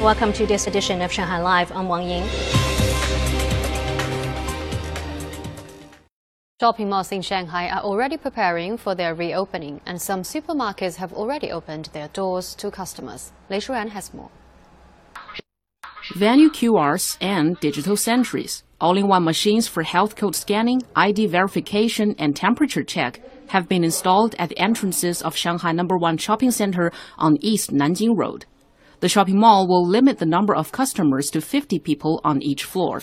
Welcome to this edition of Shanghai Live. I'm Wang Ying. Shopping malls in Shanghai are already preparing for their reopening, and some supermarkets have already opened their doors to customers. Lei Shuran has more. Venue QRs and digital sentries, all-in-one machines for health code scanning, ID verification, and temperature check have been installed at the entrances of Shanghai number 1 shopping center on East Nanjing Road. The shopping mall will limit the number of customers to 50 people on each floor.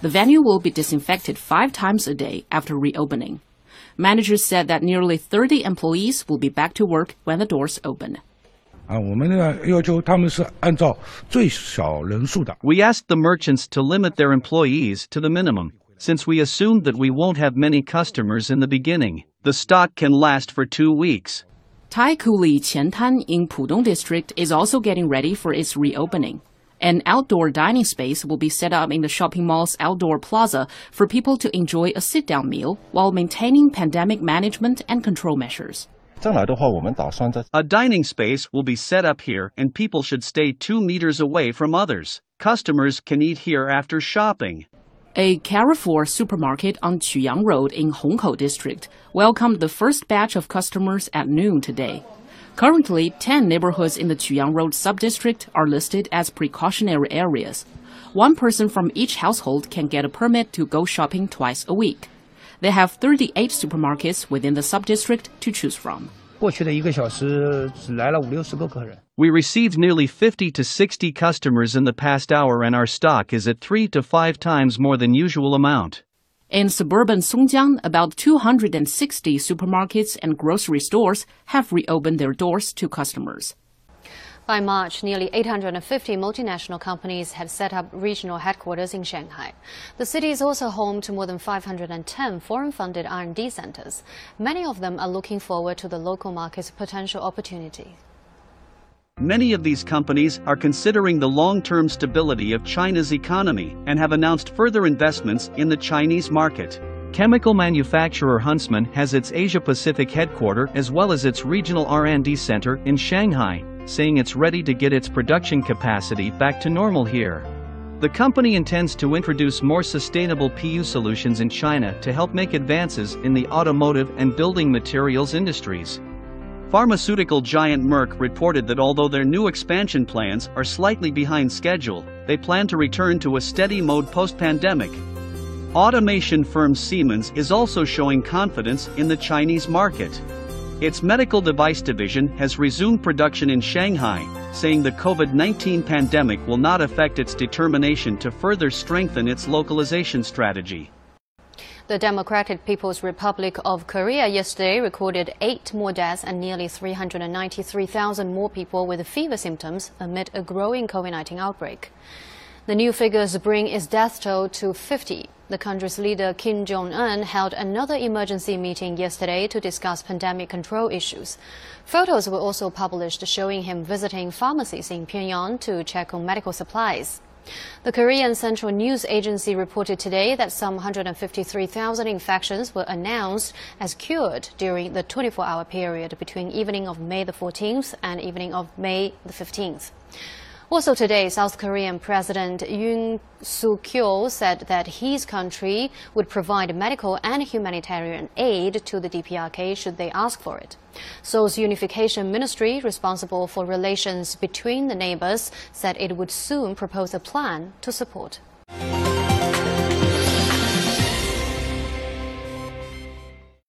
The venue will be disinfected five times a day after reopening. Managers said that nearly 30 employees will be back to work when the doors open. We asked the merchants to limit their employees to the minimum, since we assumed that we won't have many customers in the beginning. The stock can last for two weeks. Taikoo Qiantan in Pudong district is also getting ready for its reopening. An outdoor dining space will be set up in the shopping mall's outdoor plaza for people to enjoy a sit down meal while maintaining pandemic management and control measures. A dining space will be set up here and people should stay two meters away from others. Customers can eat here after shopping. A Carrefour supermarket on Quyang Road in Hongkou district welcomed the first batch of customers at noon today. Currently, 10 neighborhoods in the Quyang Road subdistrict are listed as precautionary areas. One person from each household can get a permit to go shopping twice a week. They have 38 supermarkets within the subdistrict to choose from. We received nearly 50 to 60 customers in the past hour and our stock is at 3 to 5 times more than usual amount. In suburban Songjiang, about 260 supermarkets and grocery stores have reopened their doors to customers. By March, nearly 850 multinational companies had set up regional headquarters in Shanghai. The city is also home to more than 510 foreign-funded R&D centers. Many of them are looking forward to the local market's potential opportunity. Many of these companies are considering the long term stability of China's economy and have announced further investments in the Chinese market. Chemical manufacturer Huntsman has its Asia Pacific headquarters as well as its regional R&D center in Shanghai, saying it's ready to get its production capacity back to normal here. The company intends to introduce more sustainable PU solutions in China to help make advances in the automotive and building materials industries. Pharmaceutical giant Merck reported that although their new expansion plans are slightly behind schedule, they plan to return to a steady mode post pandemic. Automation firm Siemens is also showing confidence in the Chinese market. Its medical device division has resumed production in Shanghai, saying the COVID 19 pandemic will not affect its determination to further strengthen its localization strategy. The Democratic People's Republic of Korea yesterday recorded eight more deaths and nearly 393,000 more people with fever symptoms amid a growing COVID 19 outbreak. The new figures bring its death toll to 50. The country's leader Kim Jong un held another emergency meeting yesterday to discuss pandemic control issues. Photos were also published showing him visiting pharmacies in Pyongyang to check on medical supplies. The Korean Central News Agency reported today that some 153,000 infections were announced as cured during the 24-hour period between evening of May the 14th and evening of May the 15th. Also today, South Korean President Yoon Suk-yeol said that his country would provide medical and humanitarian aid to the DPRK should they ask for it. Seoul's Unification Ministry, responsible for relations between the neighbors, said it would soon propose a plan to support